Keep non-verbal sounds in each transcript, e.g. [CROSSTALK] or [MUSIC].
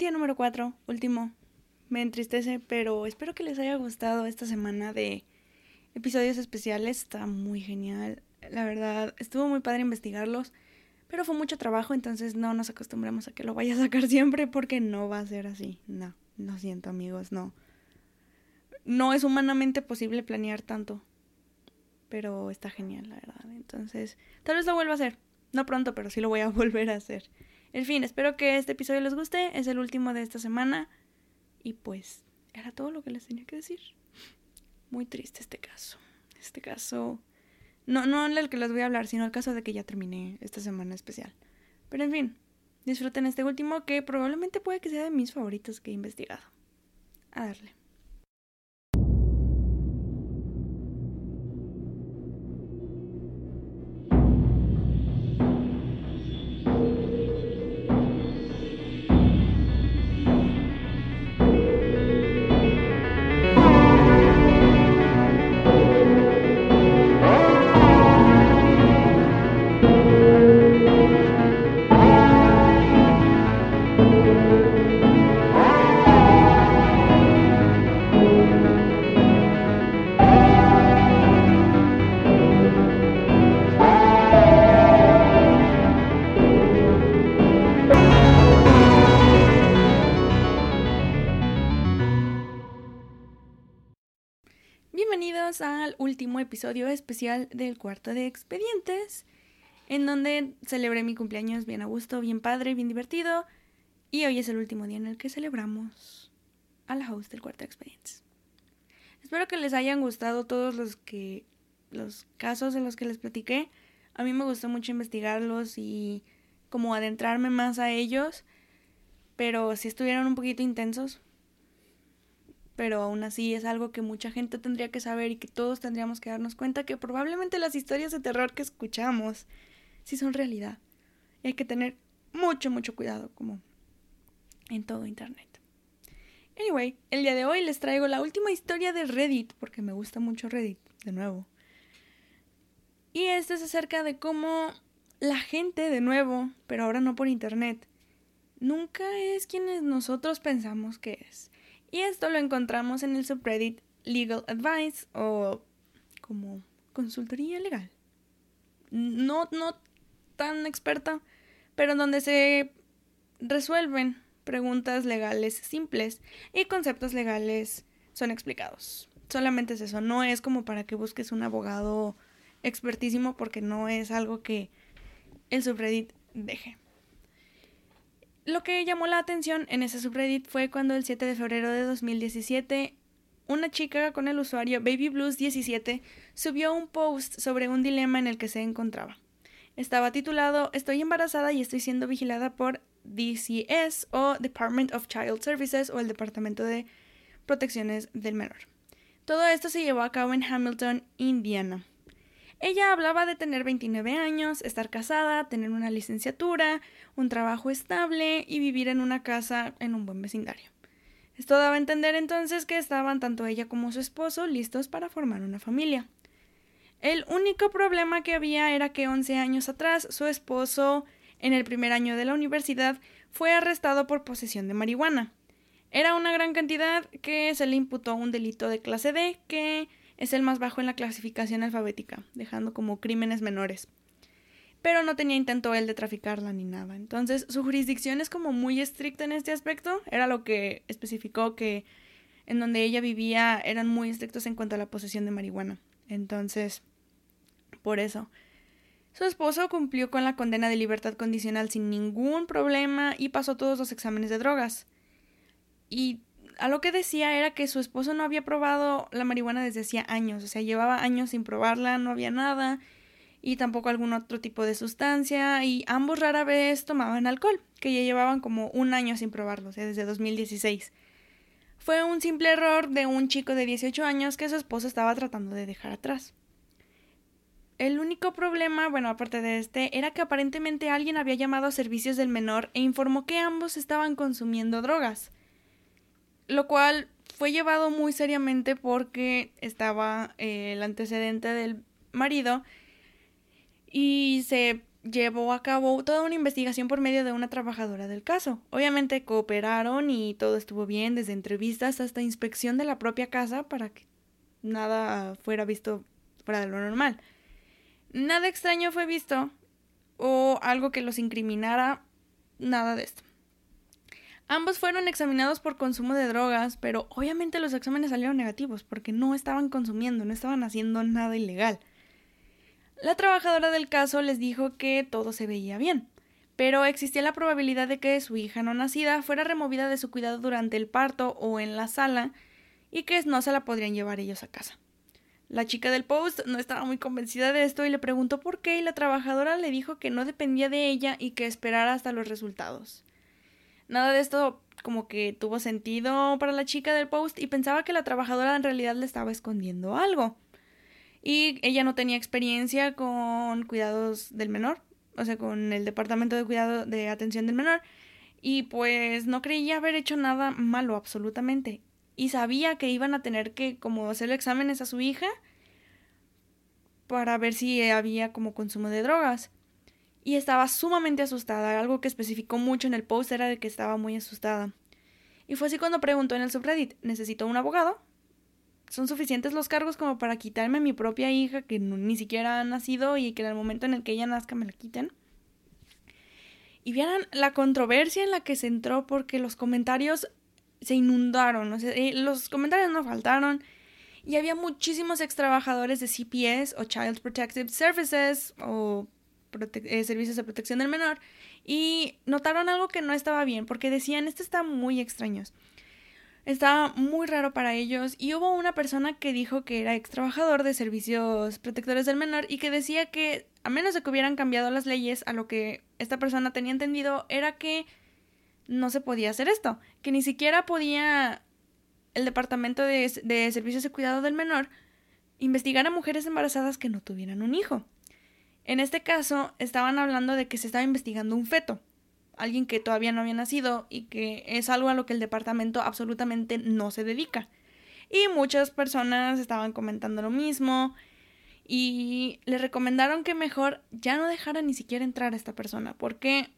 día número 4, último. Me entristece, pero espero que les haya gustado esta semana de episodios especiales. Está muy genial. La verdad, estuvo muy padre investigarlos, pero fue mucho trabajo, entonces no nos acostumbramos a que lo vaya a sacar [LAUGHS] siempre porque no va a ser así. No, lo siento amigos, no. No es humanamente posible planear tanto, pero está genial, la verdad. Entonces, tal vez lo vuelva a hacer. No pronto, pero sí lo voy a [LAUGHS] volver a hacer. En fin, espero que este episodio les guste. Es el último de esta semana. Y pues, era todo lo que les tenía que decir. Muy triste este caso. Este caso. No, no el que les voy a hablar, sino el caso de que ya terminé esta semana especial. Pero en fin, disfruten este último que probablemente puede que sea de mis favoritos que he investigado. A darle. Último episodio especial del cuarto de expedientes, en donde celebré mi cumpleaños bien a gusto, bien padre, bien divertido, y hoy es el último día en el que celebramos a la host del cuarto de expedientes. Espero que les hayan gustado todos los que los casos de los que les platiqué. A mí me gustó mucho investigarlos y como adentrarme más a ellos, pero si estuvieron un poquito intensos, pero aún así es algo que mucha gente tendría que saber y que todos tendríamos que darnos cuenta que probablemente las historias de terror que escuchamos sí son realidad. Y hay que tener mucho, mucho cuidado, como en todo Internet. Anyway, el día de hoy les traigo la última historia de Reddit, porque me gusta mucho Reddit, de nuevo. Y esto es acerca de cómo la gente, de nuevo, pero ahora no por Internet, nunca es quienes nosotros pensamos que es. Y esto lo encontramos en el subreddit Legal Advice o como consultoría legal. No, no tan experta, pero donde se resuelven preguntas legales simples y conceptos legales son explicados. Solamente es eso, no es como para que busques un abogado expertísimo porque no es algo que el subreddit deje. Lo que llamó la atención en ese subreddit fue cuando el 7 de febrero de 2017 una chica con el usuario BabyBlues17 subió un post sobre un dilema en el que se encontraba. Estaba titulado Estoy embarazada y estoy siendo vigilada por DCS o Department of Child Services o el Departamento de Protecciones del Menor. Todo esto se llevó a cabo en Hamilton, Indiana. Ella hablaba de tener 29 años, estar casada, tener una licenciatura, un trabajo estable y vivir en una casa en un buen vecindario. Esto daba a entender entonces que estaban tanto ella como su esposo listos para formar una familia. El único problema que había era que 11 años atrás su esposo, en el primer año de la universidad, fue arrestado por posesión de marihuana. Era una gran cantidad que se le imputó un delito de clase D que es el más bajo en la clasificación alfabética, dejando como crímenes menores. Pero no tenía intento él de traficarla ni nada. Entonces, su jurisdicción es como muy estricta en este aspecto. Era lo que especificó que en donde ella vivía eran muy estrictos en cuanto a la posesión de marihuana. Entonces, por eso. Su esposo cumplió con la condena de libertad condicional sin ningún problema y pasó todos los exámenes de drogas. Y a lo que decía era que su esposo no había probado la marihuana desde hacía años, o sea, llevaba años sin probarla, no había nada, y tampoco algún otro tipo de sustancia, y ambos rara vez tomaban alcohol, que ya llevaban como un año sin probarlo, o sea, desde 2016. Fue un simple error de un chico de 18 años que su esposo estaba tratando de dejar atrás. El único problema, bueno, aparte de este, era que aparentemente alguien había llamado a servicios del menor e informó que ambos estaban consumiendo drogas lo cual fue llevado muy seriamente porque estaba eh, el antecedente del marido y se llevó a cabo toda una investigación por medio de una trabajadora del caso. Obviamente cooperaron y todo estuvo bien, desde entrevistas hasta inspección de la propia casa para que nada fuera visto fuera de lo normal. Nada extraño fue visto o algo que los incriminara, nada de esto. Ambos fueron examinados por consumo de drogas, pero obviamente los exámenes salieron negativos porque no estaban consumiendo, no estaban haciendo nada ilegal. La trabajadora del caso les dijo que todo se veía bien, pero existía la probabilidad de que su hija no nacida fuera removida de su cuidado durante el parto o en la sala y que no se la podrían llevar ellos a casa. La chica del post no estaba muy convencida de esto y le preguntó por qué y la trabajadora le dijo que no dependía de ella y que esperara hasta los resultados. Nada de esto como que tuvo sentido para la chica del post y pensaba que la trabajadora en realidad le estaba escondiendo algo y ella no tenía experiencia con cuidados del menor, o sea, con el departamento de cuidado de atención del menor, y pues no creía haber hecho nada malo absolutamente, y sabía que iban a tener que como hacerle exámenes a su hija para ver si había como consumo de drogas. Y estaba sumamente asustada, algo que especificó mucho en el post era de que estaba muy asustada. Y fue así cuando preguntó en el subreddit, ¿necesito un abogado? son suficientes los cargos como para quitarme a mi propia hija que ni siquiera ha nacido y que en el momento en el que ella nazca me la quiten. Y vieran la controversia en la que se entró porque los comentarios se inundaron, eh, los comentarios no faltaron y había muchísimos extrabajadores de CPS o Child Protective Services o eh, servicios de protección del menor y notaron algo que no estaba bien porque decían esto está muy extraño. Estaba muy raro para ellos y hubo una persona que dijo que era ex trabajador de servicios protectores del menor y que decía que a menos de que hubieran cambiado las leyes a lo que esta persona tenía entendido era que no se podía hacer esto, que ni siquiera podía el departamento de, de servicios de cuidado del menor investigar a mujeres embarazadas que no tuvieran un hijo. En este caso estaban hablando de que se estaba investigando un feto alguien que todavía no había nacido y que es algo a lo que el departamento absolutamente no se dedica. Y muchas personas estaban comentando lo mismo y le recomendaron que mejor ya no dejara ni siquiera entrar a esta persona porque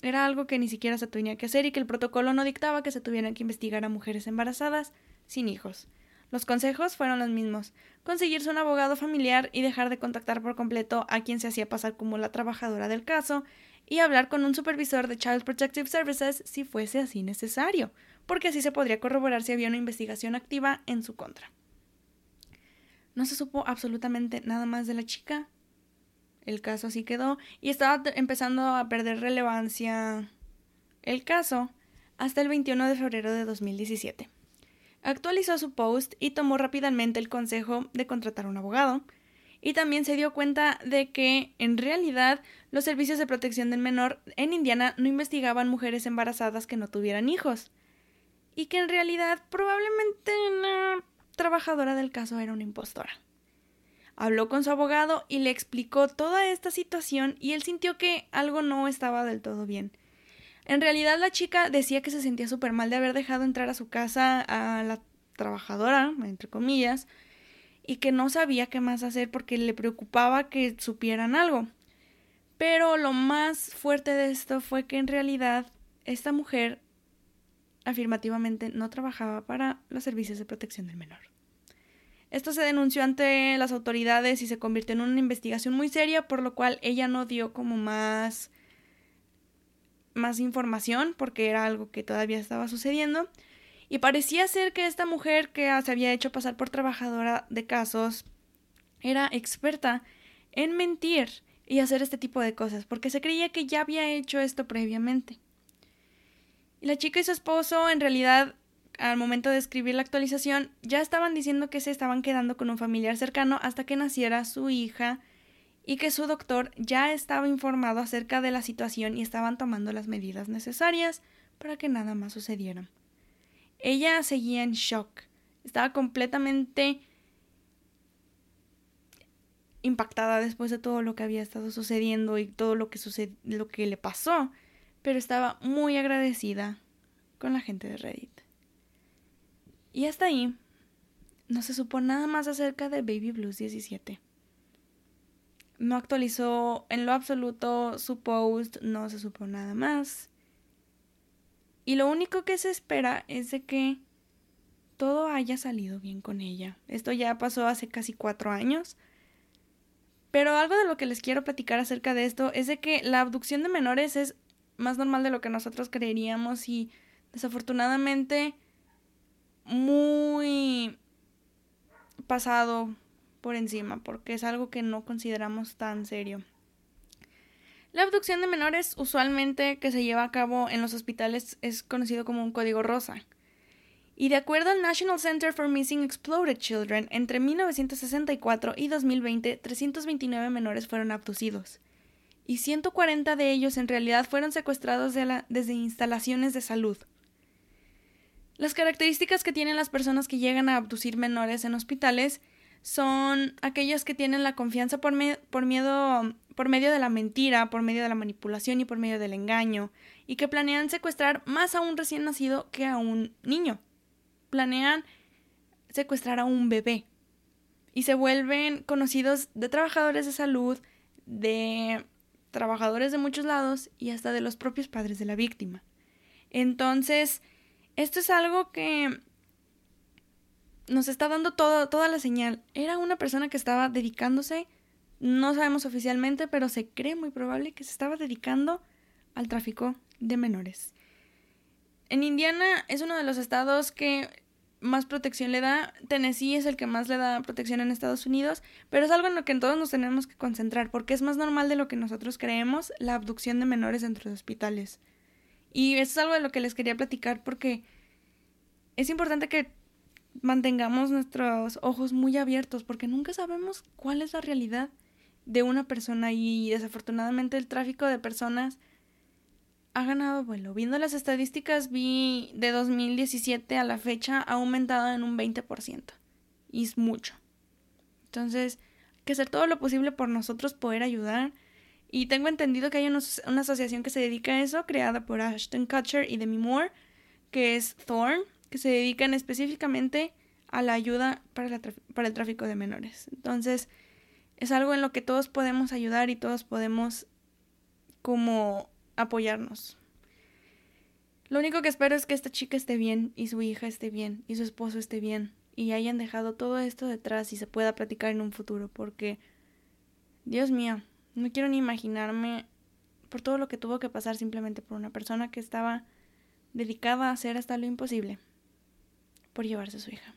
era algo que ni siquiera se tenía que hacer y que el protocolo no dictaba que se tuvieran que investigar a mujeres embarazadas sin hijos. Los consejos fueron los mismos, conseguirse un abogado familiar y dejar de contactar por completo a quien se hacía pasar como la trabajadora del caso y hablar con un supervisor de Child Protective Services si fuese así necesario, porque así se podría corroborar si había una investigación activa en su contra. No se supo absolutamente nada más de la chica. El caso así quedó y estaba empezando a perder relevancia el caso hasta el 21 de febrero de 2017. Actualizó su post y tomó rápidamente el consejo de contratar un abogado, y también se dio cuenta de que en realidad los servicios de protección del menor en Indiana no investigaban mujeres embarazadas que no tuvieran hijos y que en realidad probablemente la trabajadora del caso era una impostora. Habló con su abogado y le explicó toda esta situación y él sintió que algo no estaba del todo bien. En realidad la chica decía que se sentía súper mal de haber dejado entrar a su casa a la trabajadora, entre comillas, y que no sabía qué más hacer porque le preocupaba que supieran algo. Pero lo más fuerte de esto fue que en realidad esta mujer afirmativamente no trabajaba para los servicios de protección del menor. Esto se denunció ante las autoridades y se convirtió en una investigación muy seria, por lo cual ella no dio como más más información porque era algo que todavía estaba sucediendo y parecía ser que esta mujer que se había hecho pasar por trabajadora de casos era experta en mentir y hacer este tipo de cosas, porque se creía que ya había hecho esto previamente. Y la chica y su esposo, en realidad, al momento de escribir la actualización, ya estaban diciendo que se estaban quedando con un familiar cercano hasta que naciera su hija y que su doctor ya estaba informado acerca de la situación y estaban tomando las medidas necesarias para que nada más sucediera. Ella seguía en shock. Estaba completamente impactada después de todo lo que había estado sucediendo y todo lo que lo que le pasó, pero estaba muy agradecida con la gente de Reddit. Y hasta ahí no se supo nada más acerca de Baby Blues 17. No actualizó en lo absoluto su post, no se supo nada más. Y lo único que se espera es de que todo haya salido bien con ella. Esto ya pasó hace casi cuatro años. Pero algo de lo que les quiero platicar acerca de esto es de que la abducción de menores es más normal de lo que nosotros creeríamos y desafortunadamente muy pasado por encima porque es algo que no consideramos tan serio. La abducción de menores usualmente que se lleva a cabo en los hospitales es conocido como un código rosa. Y de acuerdo al National Center for Missing Exploded Children, entre 1964 y 2020, 329 menores fueron abducidos. Y 140 de ellos en realidad fueron secuestrados desde instalaciones de salud. Las características que tienen las personas que llegan a abducir menores en hospitales son aquellas que tienen la confianza por, por, miedo, por medio de la mentira, por medio de la manipulación y por medio del engaño, y que planean secuestrar más a un recién nacido que a un niño. Planean secuestrar a un bebé. Y se vuelven conocidos de trabajadores de salud, de trabajadores de muchos lados y hasta de los propios padres de la víctima. Entonces, esto es algo que nos está dando toda la señal. Era una persona que estaba dedicándose, no sabemos oficialmente, pero se cree muy probable que se estaba dedicando al tráfico de menores. En Indiana es uno de los estados que más protección le da. Tennessee es el que más le da protección en Estados Unidos, pero es algo en lo que todos nos tenemos que concentrar porque es más normal de lo que nosotros creemos la abducción de menores dentro de hospitales. Y eso es algo de lo que les quería platicar porque es importante que mantengamos nuestros ojos muy abiertos porque nunca sabemos cuál es la realidad de una persona y desafortunadamente el tráfico de personas ha ganado vuelo. Viendo las estadísticas vi de 2017 a la fecha ha aumentado en un 20% y es mucho. Entonces, hay que hacer todo lo posible por nosotros poder ayudar. Y tengo entendido que hay una, una asociación que se dedica a eso, creada por Ashton Kutcher y Demi Moore, que es Thorn, que se dedican específicamente a la ayuda para, para el tráfico de menores. Entonces, es algo en lo que todos podemos ayudar y todos podemos como apoyarnos. Lo único que espero es que esta chica esté bien y su hija esté bien y su esposo esté bien y hayan dejado todo esto detrás y se pueda platicar en un futuro porque, Dios mío, no quiero ni imaginarme por todo lo que tuvo que pasar simplemente por una persona que estaba dedicada a hacer hasta lo imposible por llevarse a su hija.